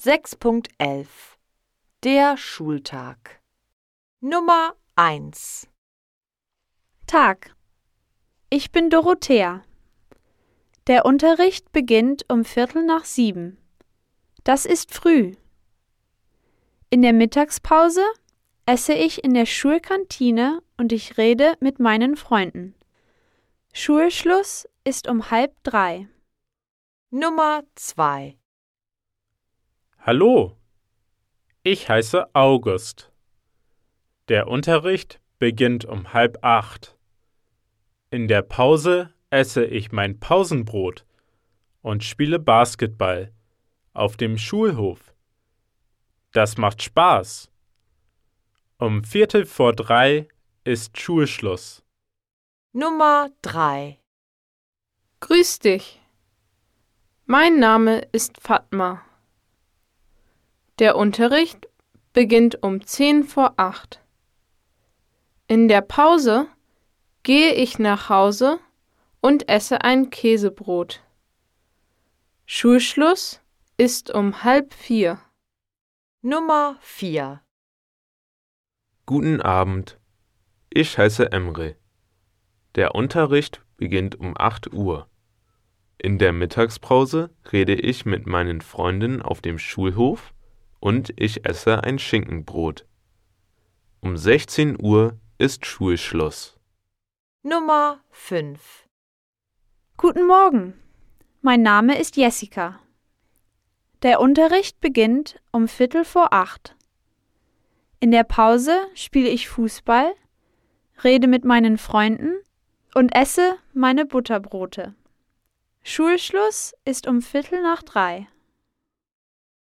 6.11 Der Schultag Nummer 1 Tag. Ich bin Dorothea. Der Unterricht beginnt um Viertel nach sieben. Das ist früh. In der Mittagspause esse ich in der Schulkantine und ich rede mit meinen Freunden. Schulschluss ist um halb drei. Nummer 2 Hallo, ich heiße August. Der Unterricht beginnt um halb acht. In der Pause esse ich mein Pausenbrot und spiele Basketball auf dem Schulhof. Das macht Spaß. Um Viertel vor drei ist Schulschluss. Nummer 3 Grüß dich. Mein Name ist Fatma. Der Unterricht beginnt um zehn vor acht. In der Pause gehe ich nach Hause und esse ein Käsebrot. Schulschluss ist um halb vier. Nummer 4 Guten Abend. Ich heiße Emre. Der Unterricht beginnt um 8 Uhr. In der Mittagspause rede ich mit meinen Freunden auf dem Schulhof und ich esse ein Schinkenbrot. Um 16 Uhr ist Schulschluss. Nummer 5 Guten Morgen. Mein Name ist Jessica. Der Unterricht beginnt um Viertel vor acht. In der Pause spiele ich Fußball, rede mit meinen Freunden und esse meine Butterbrote. Schulschluss ist um Viertel nach drei.